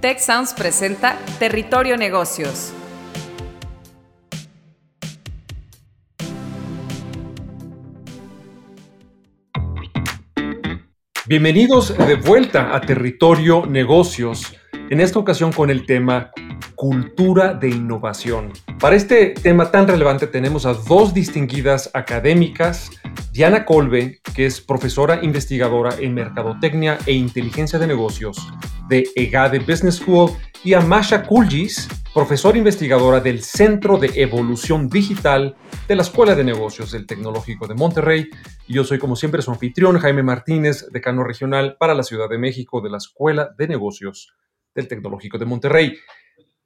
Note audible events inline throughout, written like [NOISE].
Tech presenta Territorio Negocios. Bienvenidos de vuelta a Territorio Negocios, en esta ocasión con el tema cultura de innovación. Para este tema tan relevante tenemos a dos distinguidas académicas, Diana Colbe, que es profesora investigadora en Mercadotecnia e Inteligencia de Negocios de EGADE Business School, y a Masha Kulgis, profesora investigadora del Centro de Evolución Digital de la Escuela de Negocios del Tecnológico de Monterrey. Y yo soy, como siempre, su anfitrión, Jaime Martínez, decano regional para la Ciudad de México de la Escuela de Negocios del Tecnológico de Monterrey.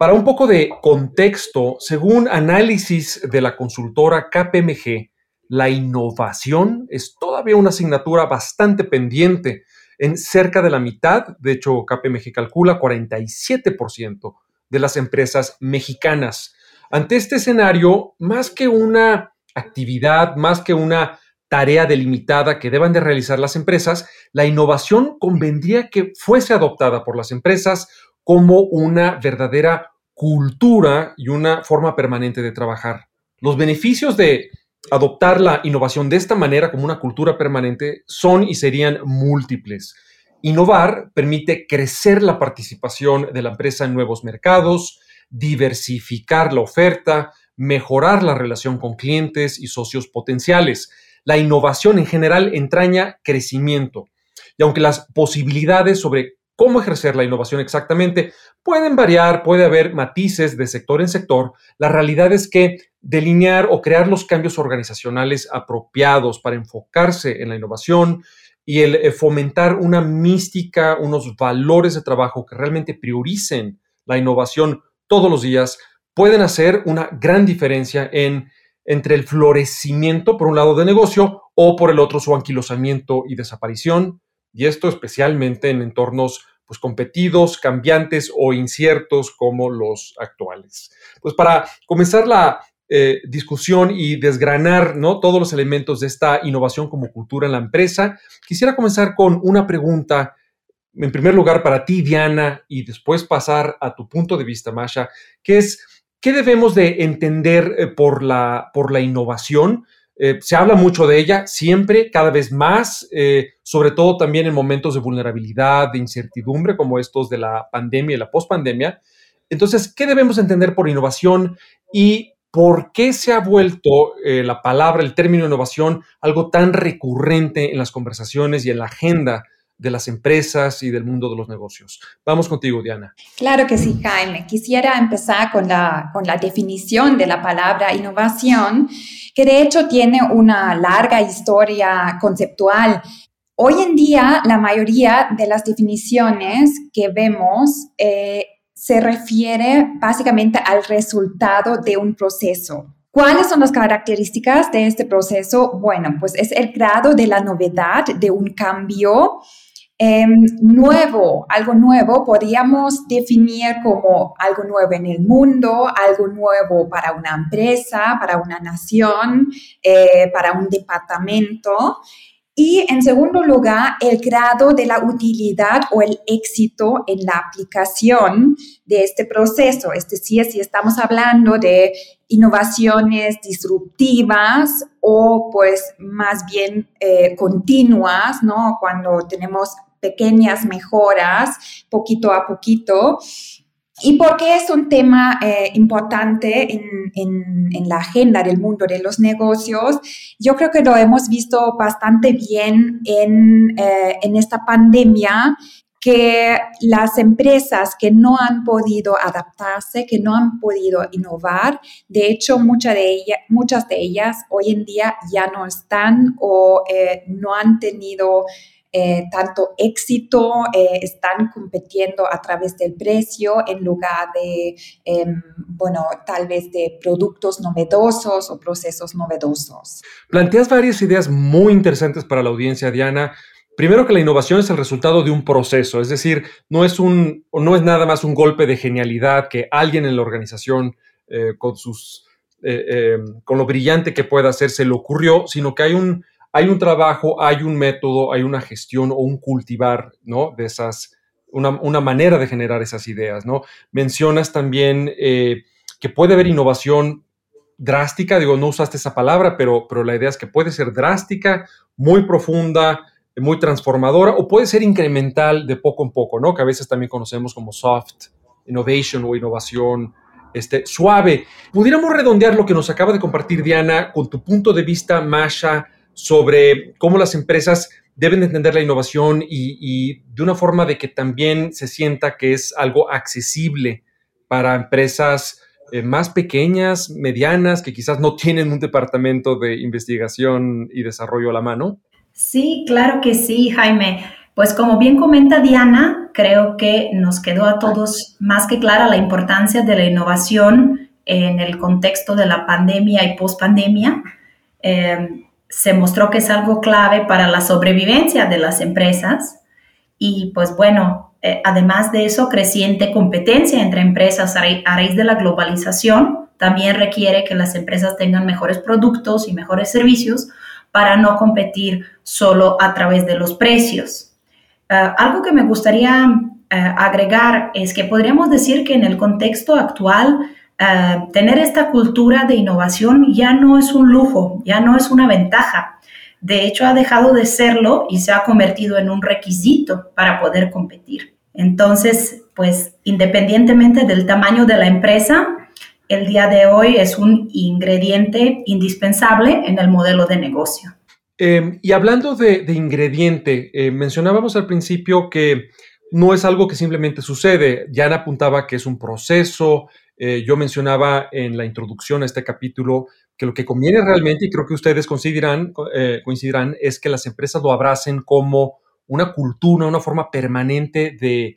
Para un poco de contexto, según análisis de la consultora KPMG, la innovación es todavía una asignatura bastante pendiente en cerca de la mitad, de hecho KPMG calcula 47% de las empresas mexicanas. Ante este escenario, más que una actividad, más que una tarea delimitada que deban de realizar las empresas, la innovación convendría que fuese adoptada por las empresas como una verdadera cultura y una forma permanente de trabajar. Los beneficios de adoptar la innovación de esta manera como una cultura permanente son y serían múltiples. Innovar permite crecer la participación de la empresa en nuevos mercados, diversificar la oferta, mejorar la relación con clientes y socios potenciales. La innovación en general entraña crecimiento. Y aunque las posibilidades sobre cómo ejercer la innovación exactamente pueden variar, puede haber matices de sector en sector, la realidad es que delinear o crear los cambios organizacionales apropiados para enfocarse en la innovación y el eh, fomentar una mística, unos valores de trabajo que realmente prioricen la innovación todos los días, pueden hacer una gran diferencia en, entre el florecimiento, por un lado, de negocio o por el otro, su anquilosamiento y desaparición. Y esto especialmente en entornos pues, competidos, cambiantes o inciertos como los actuales. Pues para comenzar la eh, discusión y desgranar ¿no? todos los elementos de esta innovación como cultura en la empresa, quisiera comenzar con una pregunta, en primer lugar para ti, Diana, y después pasar a tu punto de vista, Masha, que es, ¿qué debemos de entender eh, por, la, por la innovación? Eh, se habla mucho de ella siempre, cada vez más, sobre todo también en momentos de vulnerabilidad, de incertidumbre como estos de la pandemia y la pospandemia. Entonces, ¿qué debemos entender por innovación y ¿Por qué se ha vuelto eh, la palabra, el término innovación, algo tan recurrente en las conversaciones y en la agenda de las empresas y del mundo de los negocios? Vamos contigo, Diana. Claro que sí, Jaime. Quisiera empezar con la, con la definición de la palabra innovación, que de hecho tiene una larga historia conceptual. Hoy en día, la mayoría de las definiciones que vemos eh, se refiere básicamente al resultado de un proceso. ¿Cuáles son las características de este proceso? Bueno, pues es el grado de la novedad de un cambio em, nuevo, algo nuevo, podríamos definir como algo nuevo en el mundo, algo nuevo para una empresa, para una nación, eh, para un departamento. Y en segundo lugar, el grado de la utilidad o el éxito en la aplicación de este proceso. Es decir, si estamos hablando de innovaciones disruptivas o pues más bien eh, continuas, ¿no? Cuando tenemos pequeñas mejoras poquito a poquito, ¿Y por qué es un tema eh, importante en, la agenda del mundo de los negocios? Yo creo que lo hemos visto bastante bien en, eh, en esta pandemia que las empresas que no han podido adaptarse, que no han podido innovar, de hecho muchas de, ellas, muchas de ellas hoy en día ya no están o eh, no han tenido eh, tanto éxito, eh, están compitiendo a través del precio en lugar de, em, bueno, tal vez de productos novedosos o procesos novedosos. Planteas varias ideas muy interesantes para la audiencia, Diana. Primero que la innovación es el resultado de un proceso, es decir, no es, un, no es nada más un golpe de genialidad que alguien en la organización eh, con, sus, em, con lo brillante que pueda hacer se le ocurrió, sino que hay un, hay un trabajo, hay un método, hay una gestión o un cultivar ¿no? de, esas, una, manera de generar esas ideas, ¿no? Mencionas también eh, que puede haber innovación drástica, digo, no usaste esa palabra, pero, pero la idea es que puede ser drástica, muy profunda, muy transformadora, o puede ser incremental de poco en poco, ¿no? Que a veces también conocemos como soft innovation o innovación este, suave. Pudiéramos redondear lo que nos acaba de compartir Diana con tu punto de vista, Masha, sobre cómo las empresas deben entender la innovación y, de una forma de que también se sienta que es algo accesible para empresas eh, más pequeñas, medianas, que quizás no tienen un departamento de investigación y desarrollo a la mano? Sí, claro que sí, Jaime. Pues como bien comenta Diana, creo que nos quedó a todos más que clara la importancia de la innovación en el contexto de la pandemia y post-pandemia. Eh, se mostró que es algo clave para la sobrevivencia de las empresas y pues bueno, eh, además de eso, creciente competencia entre empresas a raíz de la globalización también requiere que las empresas tengan mejores productos y mejores servicios para no competir solo a través de los precios. Eh, algo que me gustaría eh, agregar es que podríamos decir que en el contexto actual, eh, tener esta cultura de innovación ya no es un lujo, ya no es una ventaja. De hecho, ha dejado de serlo y se ha convertido en un requisito para poder competir. Entonces, pues independientemente del tamaño de la empresa, el día de hoy es un ingrediente indispensable en el modelo de negocio. Em, y hablando de, ingrediente, eh, mencionábamos al principio que no es algo que simplemente sucede. Jan apuntaba que es un proceso. Eh, yo mencionaba en la introducción a este capítulo que lo que conviene realmente, y creo que ustedes coincidirán, eh, coincidirán, es que las empresas lo abracen como una cultura, una forma permanente de,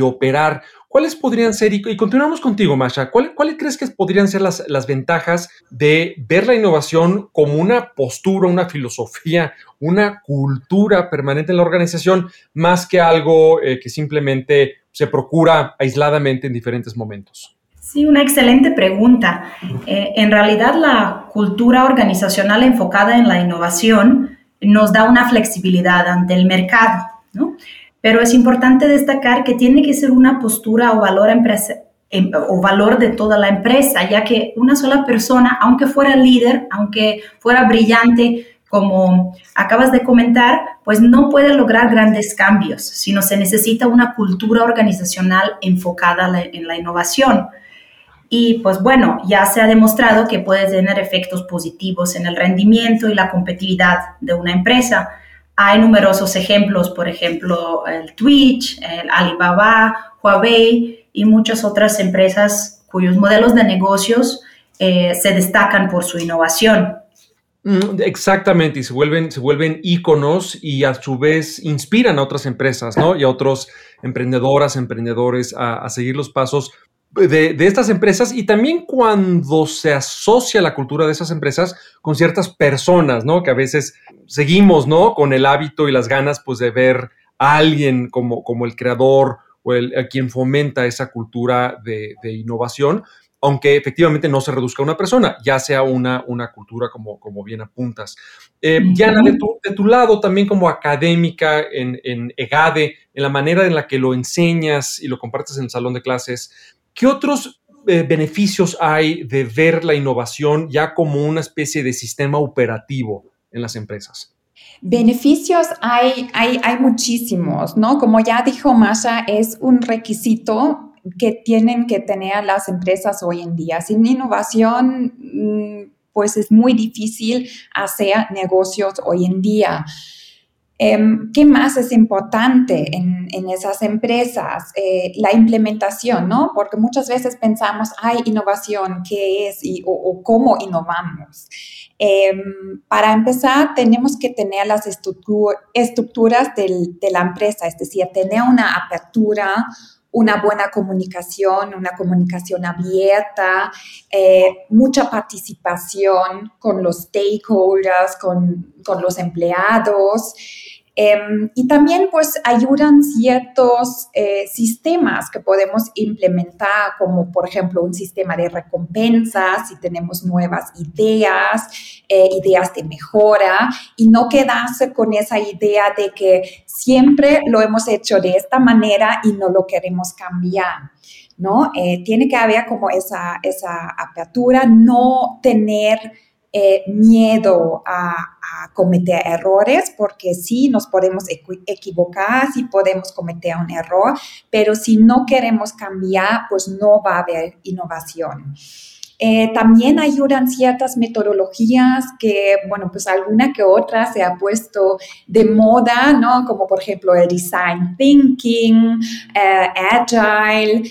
operar. ¿Cuáles podrían ser, y, continuamos contigo, Masha, ¿cuáles crees que podrían ser las, ventajas de ver la innovación como una postura, una filosofía, una cultura permanente en la organización, más que algo eh, que simplemente se procura aisladamente en diferentes momentos? Sí, una excelente pregunta. Eh, en realidad, la cultura organizacional enfocada en la innovación nos da una flexibilidad ante el mercado, ¿no? Pero es importante destacar que tiene que ser una postura o valor, empresa, em, o valor de toda la empresa, ya que una sola persona, aunque fuera líder, aunque fuera brillante, como acabas de comentar, pues no puede lograr grandes cambios, sino se necesita una cultura organizacional enfocada en la innovación. Y pues bueno, ya se ha demostrado que puede tener efectos positivos en el rendimiento y la competitividad de una empresa. Hay numerosos ejemplos, por ejemplo, el Twitch, el Alibaba, Huawei y muchas otras empresas cuyos modelos de negocios eh, se destacan por su innovación. Mm, exactamente, y se vuelven, se vuelven íconos y a su vez inspiran a otras empresas, ¿no? Y a otros emprendedoras, emprendedores a, a seguir los pasos de, estas empresas y también cuando se asocia la cultura de esas empresas con ciertas personas, ¿no? Que a veces seguimos, ¿no? Con el hábito y las ganas, pues, de ver a alguien como, como el creador o el, a quien fomenta esa cultura de, innovación, aunque efectivamente no se reduzca a una persona, ya sea una, una cultura como, como bien apuntas. Eh, Diana, de tu, de tu, lado, también como académica en, en EGADE, en la manera en la que lo enseñas y lo compartes en el salón de clases, ¿Qué otros eh, beneficios hay de ver la innovación ya como una especie de sistema operativo en las empresas? Beneficios hay, hay, hay muchísimos, ¿no? Como ya dijo Masha, es un requisito que tienen que tener las empresas hoy en día. Sin innovación, mm, pues es muy difícil hacer negocios hoy en día. Em, ¿Qué más es importante en, esas empresas? Eh, la implementación, ¿no? Porque muchas veces pensamos, hay innovación, ¿qué es y, o, cómo innovamos? Em, para empezar, tenemos que tener las estructuras de la empresa, es decir, tener una apertura, una buena comunicación, una comunicación abierta, eh, mucha participación con los stakeholders, con, con los empleados. Em, y también pues ayudan ciertos eh, sistemas que podemos implementar, como por ejemplo un sistema de recompensas si tenemos nuevas ideas, eh, ideas de mejora, y no quedarse con esa idea de que siempre lo hemos hecho de esta manera y no lo queremos cambiar. ¿no? Eh, tiene que haber como esa, esa apertura, no tener eh, miedo a, cometer errores, porque sí nos podemos equivocar, sí podemos cometer un error, pero si no queremos cambiar, pues no va a haber innovación. Eh, también ayudan ciertas metodologías que, bueno, pues alguna que otra se ha puesto de moda, ¿no? Como por ejemplo el design thinking, eh, agile,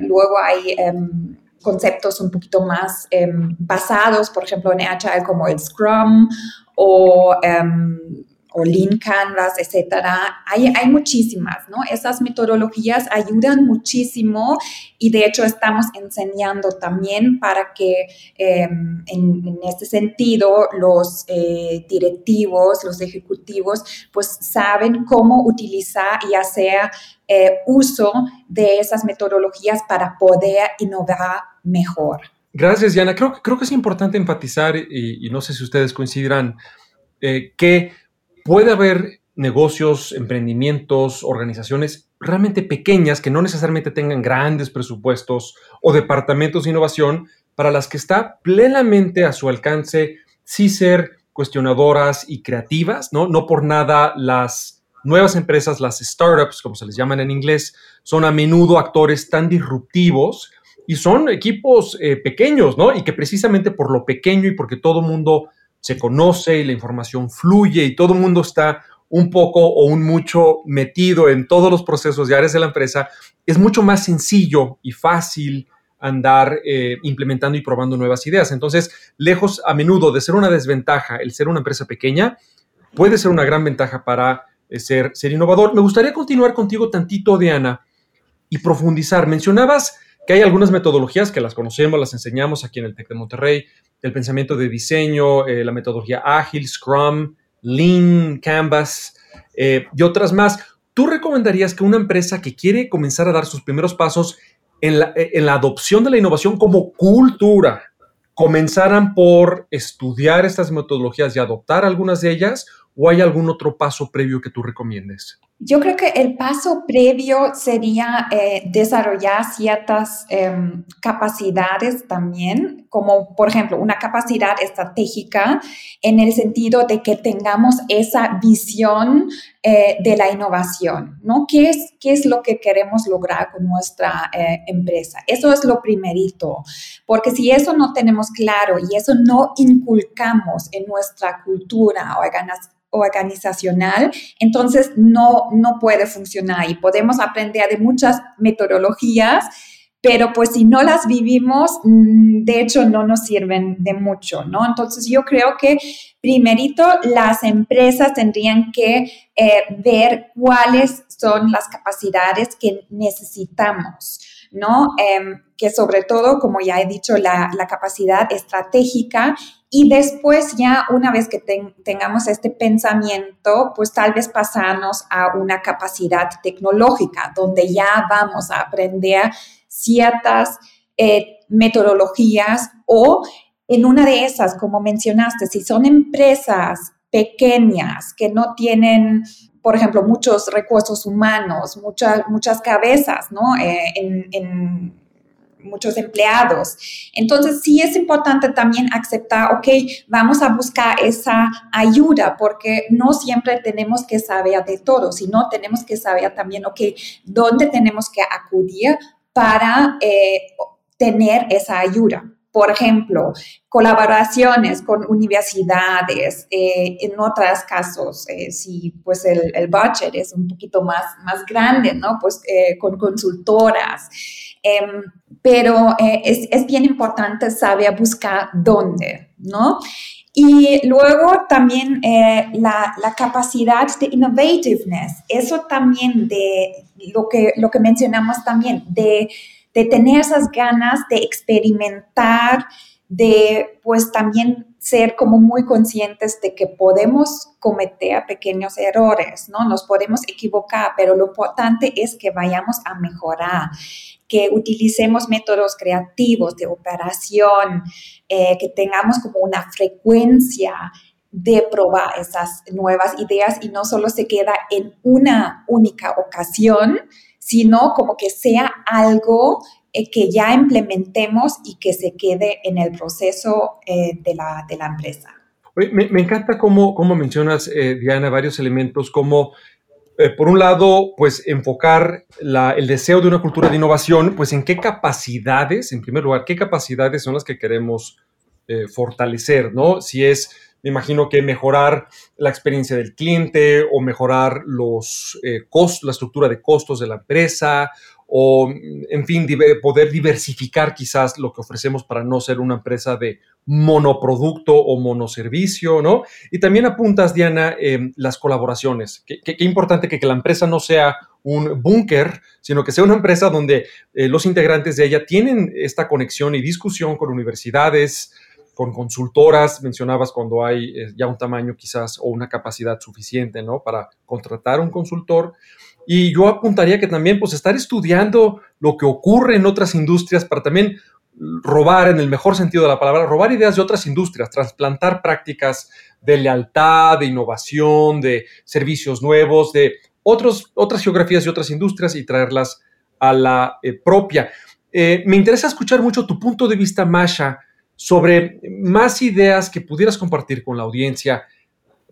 luego hay... Em, conceptos un poquito más em, basados, por ejemplo, en Agile como el Scrum o, um, o Lean Canvas, etcétera. Hay, hay muchísimas, ¿no? Esas metodologías ayudan muchísimo y de hecho estamos enseñando también para que em, en, este sentido los eh, directivos, los ejecutivos, pues saben cómo utilizar y hacer eh, uso de esas metodologías para poder innovar mejor. Gracias, Diana. Creo, creo que es importante enfatizar, y, no sé si ustedes coincidirán, eh, que puede haber negocios, emprendimientos, organizaciones realmente pequeñas que no necesariamente tengan grandes presupuestos o departamentos de innovación para las que está plenamente a su alcance sí ser cuestionadoras y creativas, ¿no? No por nada las nuevas empresas, las startups, como se les llaman en inglés, son a menudo actores tan disruptivos y son equipos eh, pequeños, ¿no? Y que precisamente por lo pequeño y porque todo el mundo se conoce y la información fluye y todo el mundo está un poco o un mucho metido en todos los procesos y áreas de la empresa, es mucho más sencillo y fácil andar eh, implementando y probando nuevas ideas. Entonces, lejos a menudo de ser una desventaja el ser una empresa pequeña, puede ser una gran ventaja para eh, ser, ser innovador. Me gustaría continuar contigo tantito, Diana, y profundizar. Mencionabas que hay algunas metodologías que las conocemos, las enseñamos aquí en el TEC de Monterrey, el pensamiento de diseño, eh, la metodología ágil, Scrum, Lean, Canvas eh, y otras más. ¿Tú recomendarías que una empresa que quiere comenzar a dar sus primeros pasos en la, en la adopción de la innovación como cultura, comenzaran por estudiar estas metodologías y adoptar algunas de ellas o hay algún otro paso previo que tú recomiendes? Yo creo que el paso previo sería eh, desarrollar ciertas em, capacidades también, como por ejemplo una capacidad estratégica en el sentido de que tengamos esa visión eh, de la innovación, ¿no? ¿Qué es, ¿Qué es lo que queremos lograr con nuestra eh, empresa? Eso es lo primerito, porque si eso no tenemos claro y eso no inculcamos en nuestra cultura organizacional, entonces no, no puede funcionar y podemos aprender de muchas metodologías, pero pues si no las vivimos, mm, de hecho no nos sirven de mucho, ¿no? Entonces yo creo que primerito las empresas tendrían que eh, ver cuáles son las capacidades que necesitamos. ¿no? Em, que sobre todo, como ya he dicho, la, la, capacidad estratégica y después ya una vez que tengamos este pensamiento, pues tal vez pasarnos a una capacidad tecnológica, donde ya vamos a aprender ciertas eh, metodologías o en una de esas, como mencionaste, si son empresas pequeñas que no tienen, por ejemplo, muchos recursos humanos, muchas, muchas cabezas, ¿no? Eh, muchos empleados. Entonces, sí es importante también aceptar, ok, vamos a buscar esa ayuda porque no siempre tenemos que saber de todo, sino tenemos que saber también, ok, dónde tenemos que acudir para eh, tener esa ayuda. Por ejemplo, colaboraciones con universidades, eh, en otros casos, eh, si pues el, el, budget es un poquito más, más grande, ¿no? Pues con consultoras. Em, pero eh, es, es, bien importante saber buscar dónde, ¿no? Y luego también eh, la, la, capacidad de innovativeness, eso también de lo que, lo que mencionamos también, de, de tener esas ganas de experimentar de pues también ser como muy conscientes de que podemos cometer pequeños errores, ¿no? Nos podemos equivocar, pero lo importante es que vayamos a mejorar, que utilicemos métodos creativos de operación, eh, que tengamos como una frecuencia de probar esas nuevas ideas y no solo se queda en una única ocasión, sino como que sea algo eh, que ya implementemos y que se quede en el proceso eh, de, la, de, la, empresa. Me, encanta cómo, cómo mencionas, eh, Diana, varios elementos, como por un lado, pues enfocar la, el deseo de una cultura de innovación, pues en qué capacidades, en primer lugar, qué capacidades son las que queremos fortalecer, ¿no? Si es me imagino que mejorar la experiencia del cliente o mejorar los costos, la estructura de costos de la empresa o, en fin, poder diversificar quizás lo que ofrecemos para no ser una empresa de monoproducto o monoservicio, ¿no? Y también apuntas, Diana, em, las colaboraciones. Qué importante que, la empresa no sea un búnker, sino que sea una empresa donde eh, los integrantes de ella tienen esta conexión y discusión con universidades, con consultoras, mencionabas cuando hay eh, ya un tamaño quizás o una capacidad suficiente, ¿no? Para contratar un consultor y yo apuntaría que también, pues, estar estudiando lo que ocurre en otras industrias para también robar, en el mejor sentido de la palabra, robar ideas de otras industrias, trasplantar prácticas de lealtad, de innovación, de servicios nuevos, de otros, otras geografías y otras industrias y traerlas a la eh, propia. Eh, me interesa escuchar mucho tu punto de vista, Masha, sobre más ideas que pudieras compartir con la audiencia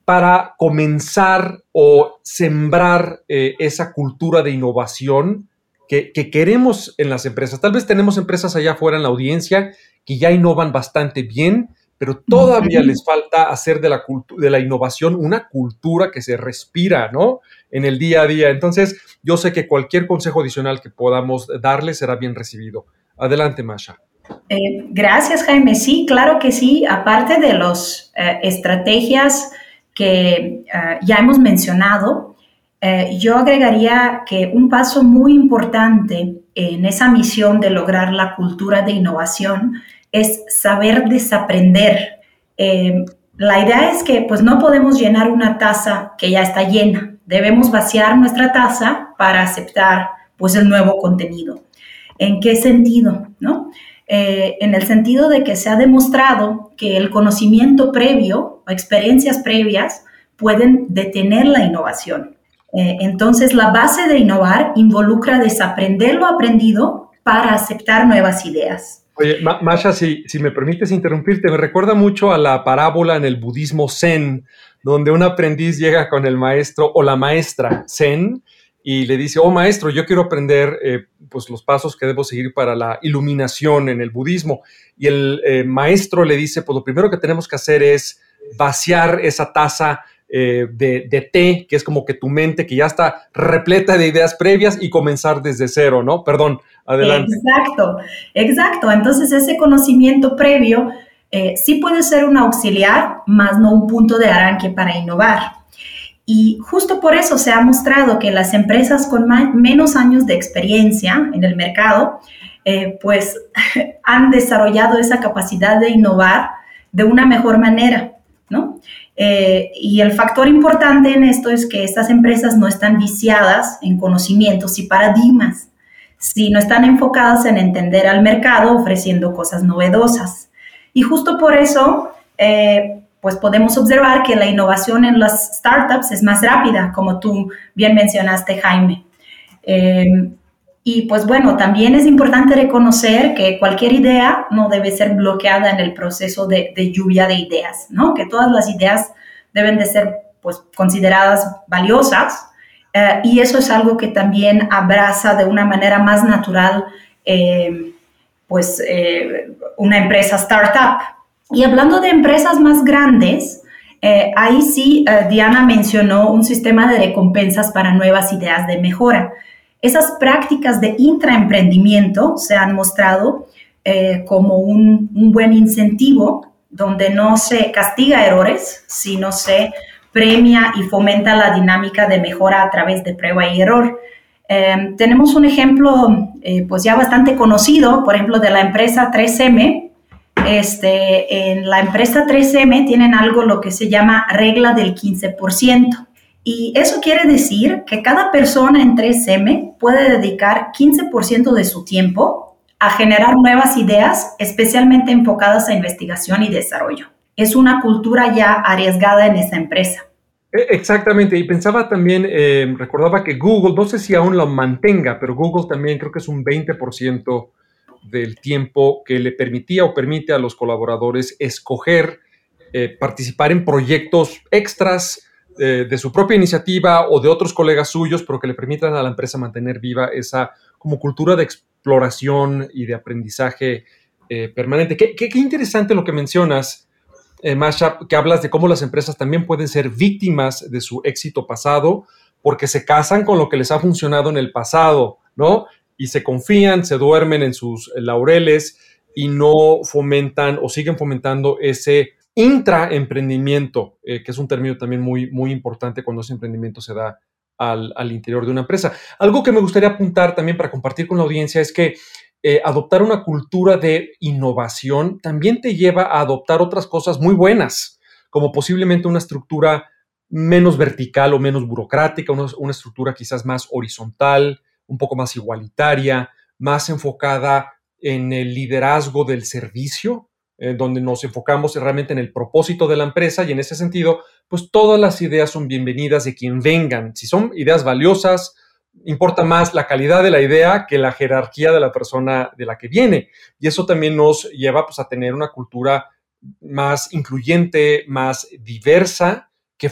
para comenzar o sembrar eh, esa cultura de innovación que, queremos en las empresas. Tal vez tenemos empresas allá afuera en la audiencia que ya innovan bastante bien, pero todavía les falta hacer de la, de la innovación una cultura que se respira, ¿no? En el día a día. Entonces, yo sé que cualquier consejo adicional que podamos darle será bien recibido. Adelante, Masha. Eh, gracias, Jaime. Sí, claro que sí. Aparte de las eh, estrategias que eh, ya hemos mencionado, eh, yo agregaría que un paso muy importante en esa misión de lograr la cultura de innovación es saber desaprender. Eh, la idea es que pues no podemos llenar una taza que ya está llena. Debemos vaciar nuestra taza para aceptar pues el nuevo contenido. ¿En qué sentido? ¿No? Eh, en el sentido de que se ha demostrado que el conocimiento previo o experiencias previas pueden detener la innovación. Eh, entonces, la base de innovar involucra desaprender lo aprendido para aceptar nuevas ideas. Oye, Masha, si, si me permites interrumpirte, me recuerda mucho a la parábola en el budismo Zen, donde un aprendiz llega con el maestro o la maestra Zen y le dice, oh maestro, yo quiero aprender eh, pues los pasos que debo seguir para la iluminación en el budismo. Y el eh, maestro le dice, pues lo primero que tenemos que hacer es vaciar esa taza eh, de, de, té, que es como que tu mente que ya está repleta de ideas previas y comenzar desde cero, ¿no? Perdón, adelante. Exacto, exacto. Entonces ese conocimiento previo sí puede ser un auxiliar, más no un punto de arranque para innovar. Y justo por eso se ha mostrado que las empresas con menos años de experiencia en el mercado, eh, pues [LAUGHS] han desarrollado esa capacidad de innovar de una mejor manera, ¿no? Eh, y el factor importante en esto es que estas empresas no están viciadas en conocimientos y paradigmas, sino están enfocadas en entender al mercado ofreciendo cosas novedosas. Y justo por eso, eh, pues podemos observar que la innovación en las startups es más rápida, como tú bien mencionaste, Jaime. Em, y pues bueno, también es importante reconocer que cualquier idea no debe ser bloqueada en el proceso de, lluvia de ideas, ¿no? Que todas las ideas deben de ser pues consideradas valiosas eh, y eso es algo que también abraza de una manera más natural em, pues eh, una empresa startup. Y hablando de empresas más grandes, eh, ahí sí eh, Diana mencionó un sistema de recompensas para nuevas ideas de mejora. Esas prácticas de intraemprendimiento se han mostrado eh, como un, un, buen incentivo donde no se castiga errores, sino se premia y fomenta la dinámica de mejora a través de prueba y error. tenemos un ejemplo pues ya bastante conocido, por ejemplo, de la empresa 3M, este, en la empresa 3M tienen algo lo que se llama regla del 15%. Y eso quiere decir que cada persona en 3M puede dedicar 15% de su tiempo a generar nuevas ideas, especialmente enfocadas a investigación y desarrollo. Es una cultura ya arriesgada en esa empresa. E, exactamente, y pensaba también, eh, recordaba que Google, no sé si aún lo mantenga, pero Google también creo que es un 20% del tiempo que le permitía o permite a los colaboradores escoger eh, participar en proyectos extras eh, de su propia iniciativa o de otros colegas suyos, pero que le permitan a la empresa mantener viva esa como cultura de exploración y de aprendizaje eh, permanente. Qué, interesante lo que mencionas, Masha, que hablas de cómo las empresas también pueden ser víctimas de su éxito pasado porque se casan con lo que les ha funcionado en el pasado, ¿no? Y se confían, se duermen en sus laureles y no fomentan o siguen fomentando ese intraemprendimiento, eh, que es un término también muy, muy importante cuando ese emprendimiento se da al, interior de una empresa. Algo que me gustaría apuntar también para compartir con la audiencia es que eh, adoptar una cultura de innovación también te lleva a adoptar otras cosas muy buenas, como posiblemente una estructura menos vertical o menos burocrática, una estructura quizás más horizontal, un poco más igualitaria, más enfocada en el liderazgo del servicio, eh, donde nos enfocamos realmente en el propósito de la empresa y en ese sentido, pues todas las ideas son bienvenidas de quien vengan. Si son ideas valiosas, importa más la calidad de la idea que la jerarquía de la persona de la que viene. Y eso también nos lleva pues, a tener una cultura más incluyente, más diversa, que,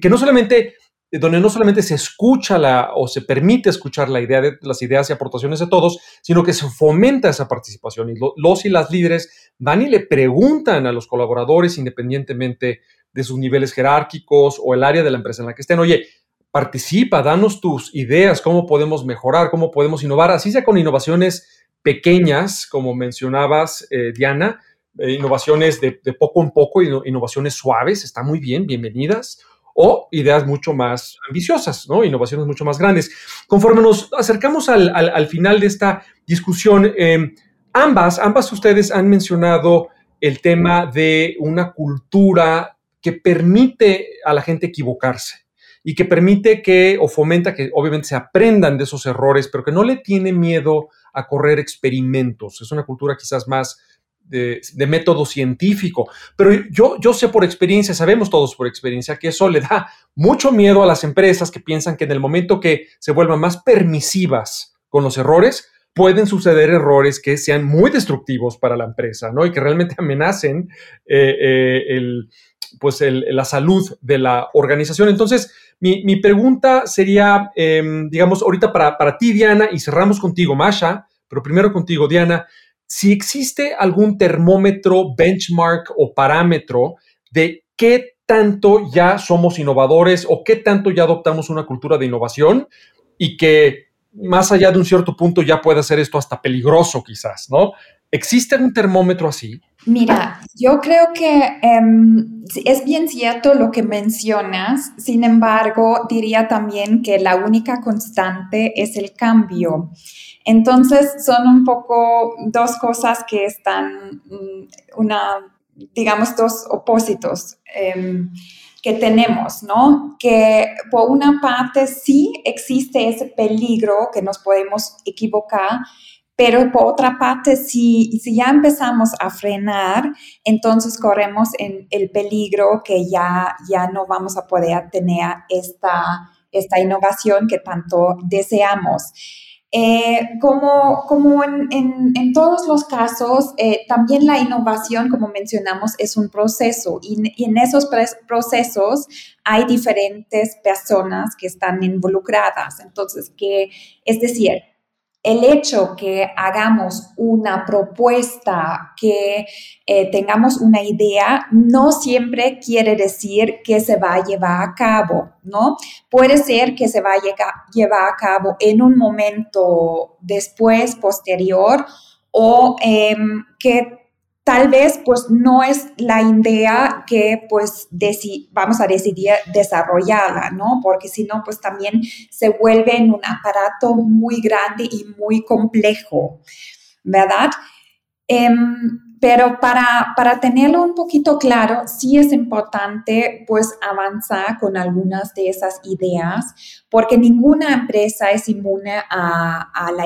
que no solamente donde no solamente se escucha la, o se permite escuchar la idea de las ideas y aportaciones de todos, sino que se fomenta esa participación. Y los y las líderes van y le preguntan a los colaboradores, independientemente de sus niveles jerárquicos o el área de la empresa en la que estén, oye, participa, danos tus ideas, cómo podemos mejorar, cómo podemos innovar, así sea con innovaciones pequeñas, como mencionabas, eh, Diana, eh, innovaciones de, de, poco en poco, innovaciones suaves, está muy bien, bienvenidas o ideas mucho más ambiciosas, ¿no? Innovaciones mucho más grandes. Conforme nos acercamos al, final de esta discusión, em, ambas, ambas ustedes han mencionado el tema de una cultura que permite a la gente equivocarse y que permite que o fomenta que obviamente se aprendan de esos errores, pero que no le tiene miedo a correr experimentos. Es una cultura quizás más de, método científico. Pero yo, yo sé por experiencia, sabemos todos por experiencia, que eso le da mucho miedo a las empresas que piensan que en el momento que se vuelvan más permisivas con los errores, pueden suceder errores que sean muy destructivos para la empresa, ¿no? Y que realmente [LAUGHS] amenacen eh, eh, el, pues la salud de la organización. Entonces, mi, pregunta sería, em, digamos, ahorita para, para ti, Diana, y cerramos contigo, Masha, pero primero contigo, Diana, si existe algún termómetro, benchmark o parámetro de qué tanto ya somos innovadores o qué tanto ya adoptamos una cultura de innovación y que más allá de un cierto punto ya puede ser esto hasta peligroso quizás, ¿no? ¿Existe algún termómetro así? Mira, yo creo que em, es bien cierto lo que mencionas, sin embargo, diría también que la única constante es el cambio. Entonces, son un poco dos cosas que están, mm, una, digamos, dos opósitos em, que tenemos, ¿no? Que por una parte sí existe ese peligro que nos podemos equivocar, pero por otra parte, si, si ya empezamos a frenar, entonces corremos en el peligro que ya, ya no vamos a poder tener esta, esta innovación que tanto deseamos. Eh, como como en, en, todos los casos, eh, también la innovación, como mencionamos, es un proceso y, y, en esos procesos hay diferentes personas que están involucradas. Entonces, que, es decir, el hecho que hagamos una propuesta, que eh, tengamos una idea, no siempre quiere decir que se va a llevar a cabo, ¿no? Puede ser que se va a llevar a cabo en un momento después, posterior, o em, que tal vez pues no es la idea que pues vamos a decidir desarrollarla, ¿no? Porque si no, pues también se vuelve en un aparato muy grande y muy complejo, ¿verdad? Em, pero para, para tenerlo un poquito claro, sí es importante pues avanzar con algunas de esas ideas, porque ninguna empresa es inmune a, a la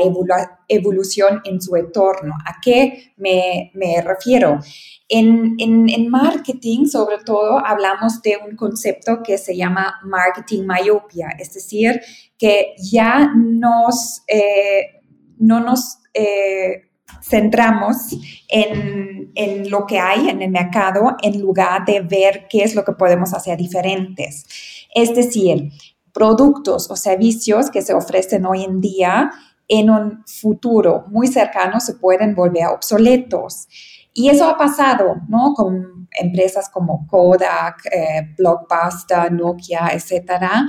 evolución en su entorno. ¿A qué me, me refiero? En, en, en, marketing, sobre todo, hablamos de un concepto que se llama marketing myopia, es decir, que ya nos, eh, no nos eh, centramos en, en, lo que hay en el mercado en lugar de ver qué es lo que podemos hacer diferentes. Es decir, productos o servicios que se ofrecen hoy en día en un futuro muy cercano se pueden volver obsoletos. Y eso ha pasado, ¿no? Con empresas como Kodak, eh, Blockbuster, Nokia, etcétera.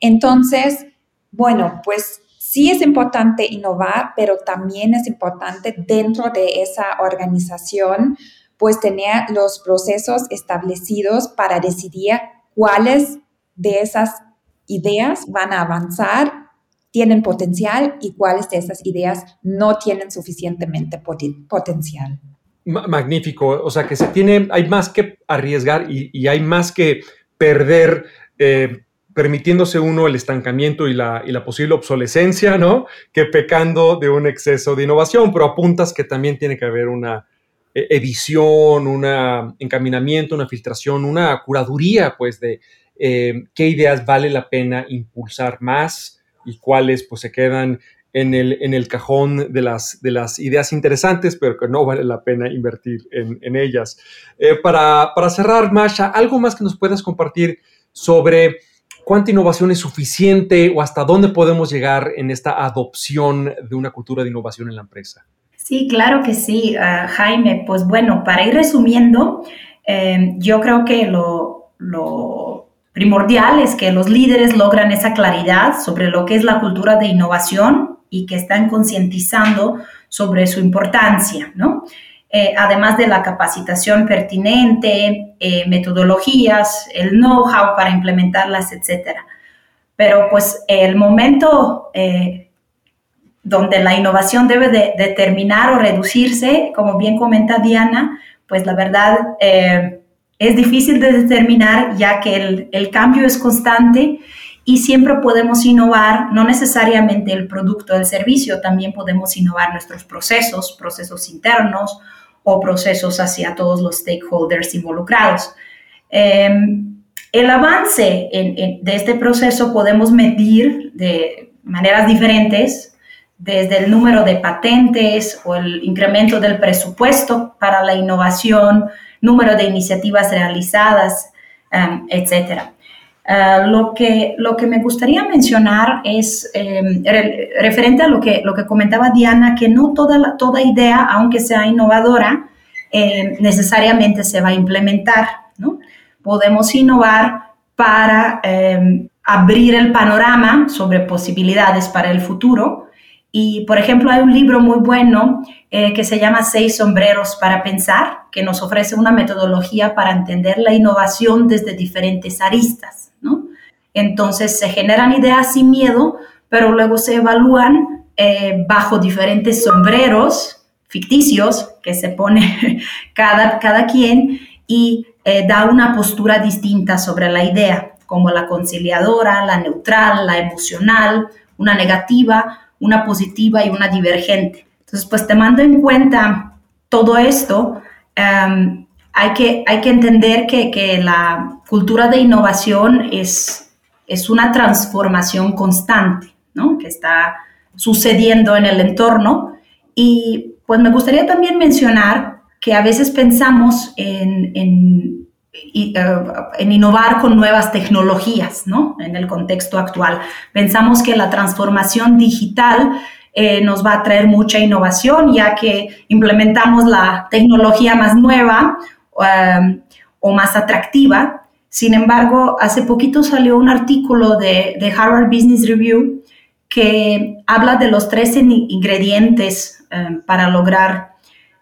Entonces, bueno, pues sí es importante innovar, pero también es importante dentro de esa organización, pues tener los procesos establecidos para decidir cuáles de esas ideas van a avanzar, tienen potencial y cuáles de esas ideas no tienen suficientemente potencial. Magnífico, o sea que se tiene, hay más que arriesgar y, hay más que perder eh, permitiéndose uno el estancamiento y la, y la, posible obsolescencia, ¿no? Que pecando de un exceso de innovación, pero apuntas que también tiene que haber una eh, edición, un encaminamiento, una filtración, una curaduría, pues, de eh, qué ideas vale la pena impulsar más y cuáles, pues, se quedan en el, en el cajón de las, de las ideas interesantes, pero que no vale la pena invertir en, ellas. Eh, para, para cerrar, Masha, ¿algo más que nos puedas compartir sobre ¿Cuánta innovación es suficiente o hasta dónde podemos llegar en esta adopción de una cultura de innovación en la empresa? Sí, claro que sí, ah, Jaime. Pues bueno, para ir resumiendo, em, yo creo que lo, lo primordial es que los líderes logran esa claridad sobre lo que es la cultura de innovación y que están concientizando sobre su importancia, ¿no? Eh, además de la capacitación pertinente, eh, metodologías, el know-how para implementarlas, etc. Pero pues el momento eh, donde la innovación debe de, determinar o reducirse, como bien comenta Diana, pues la verdad es difícil de determinar ya que el, el cambio es constante y siempre podemos innovar, no necesariamente el producto o el servicio, también podemos innovar nuestros procesos, procesos internos o procesos hacia todos los stakeholders involucrados. Em, el avance de este proceso podemos medir de maneras diferentes, desde el número de patentes o el incremento del presupuesto para la innovación, número de iniciativas realizadas, um, etcétera. Ah, lo, que, lo que me gustaría mencionar es em, referente a lo que, lo que comentaba Diana, que no toda, toda idea, aunque sea innovadora, em, necesariamente se va a implementar. ¿no? Podemos innovar para em, abrir el panorama sobre posibilidades para el futuro. Y, por ejemplo, hay un libro muy bueno eh, que se llama Seis sombreros para pensar, que nos ofrece una metodología para entender la innovación desde diferentes aristas. Entonces se generan ideas sin miedo, pero luego se evalúan eh, bajo diferentes sombreros ficticios que se pone [LAUGHS] cada, cada quien y eh, da una postura distinta sobre la idea, como la conciliadora, la neutral, la emocional, una negativa, una positiva y una divergente. Entonces, pues te mando en cuenta todo esto. Em, hay que, hay que entender que, la cultura de innovación es, es una transformación constante, ¿no? Que está sucediendo en el entorno. Y pues me gustaría también mencionar que a veces pensamos en, en innovar con nuevas tecnologías, ¿no? En el contexto actual. Pensamos que la transformación digital eh, nos va a traer mucha innovación, ya que implementamos la tecnología más nueva Um, o más atractiva. Sin embargo, hace poquito salió un artículo de, Harvard Business Review que habla de los tres ingredientes um, para lograr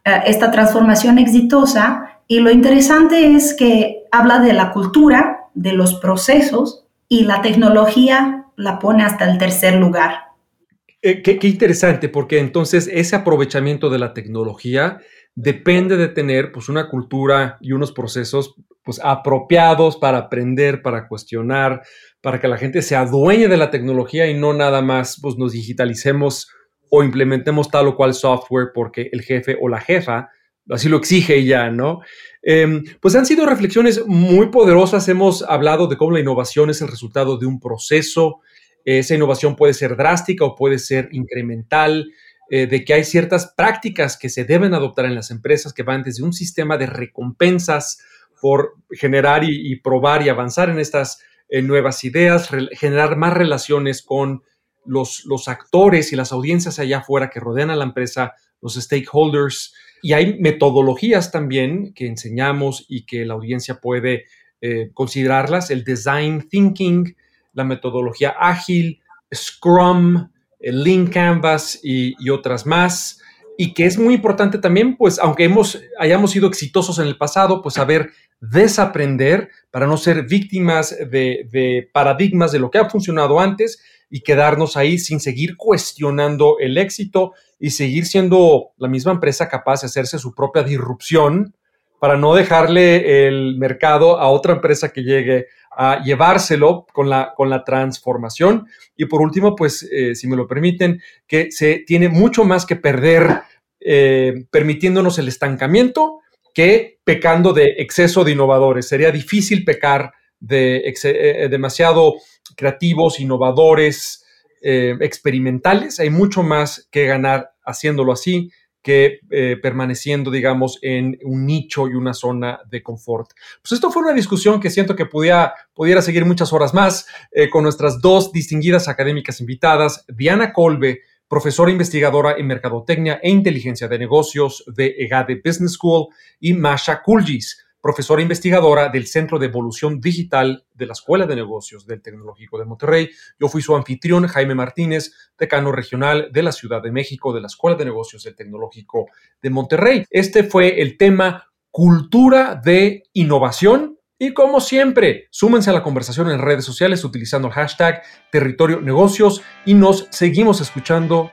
uh, esta transformación exitosa. Y lo interesante es que habla de la cultura, de los procesos y la tecnología la pone hasta el tercer lugar. Eh, qué, interesante, porque entonces ese aprovechamiento de la tecnología depende de tener pues una cultura y unos procesos pues apropiados para aprender, para cuestionar, para que la gente se adueñe de la tecnología y no nada más pues nos digitalicemos o implementemos tal o cual software porque el jefe o la jefa así lo exige ya, ¿no? Em, pues han sido reflexiones muy poderosas. Hemos hablado de cómo la innovación es el resultado de un proceso. Esa innovación puede ser drástica o puede ser incremental. Eh, de que hay ciertas prácticas que se deben adoptar en las empresas que van desde un sistema de recompensas por generar y, probar y avanzar en estas eh, nuevas ideas, generar más relaciones con los, los actores y las audiencias allá afuera que rodean a la empresa, los stakeholders, y hay metodologías también que enseñamos y que la audiencia puede eh, considerarlas, el design thinking, la metodología ágil, Scrum, el Lean Canvas y, otras más. Y que es muy importante también, pues, aunque hemos, hayamos sido exitosos en el pasado, pues saber desaprender para no ser víctimas de paradigmas de lo que ha funcionado antes y quedarnos ahí sin seguir cuestionando el éxito y seguir siendo la misma empresa capaz de hacerse su propia disrupción para no dejarle el mercado a otra empresa que llegue a llevárselo con la, con la transformación. Y por último, pues, eh, si me lo permiten, que se tiene mucho más que perder eh, permitiéndonos el estancamiento que pecando de exceso de innovadores. Sería difícil pecar de eh, demasiado creativos, innovadores, eh, experimentales. Hay mucho más que ganar haciéndolo así que eh, permaneciendo, digamos, en un nicho y una zona de confort. Pues esto fue una discusión que siento que pudiera, pudiera seguir muchas horas más eh, con nuestras dos distinguidas académicas invitadas, Diana Colbe, profesora investigadora en Mercadotecnia e Inteligencia de Negocios de EGADE Business School, y Masha Kulgis, profesora investigadora del Centro de Evolución Digital de la Escuela de Negocios del Tecnológico de Monterrey. Yo fui su anfitrión, Jaime Martínez, decano regional de la Ciudad de México de la Escuela de Negocios del Tecnológico de Monterrey. Este fue el tema cultura de innovación. Y como siempre, súmense a la conversación en redes sociales utilizando el hashtag territorio negocios y nos seguimos escuchando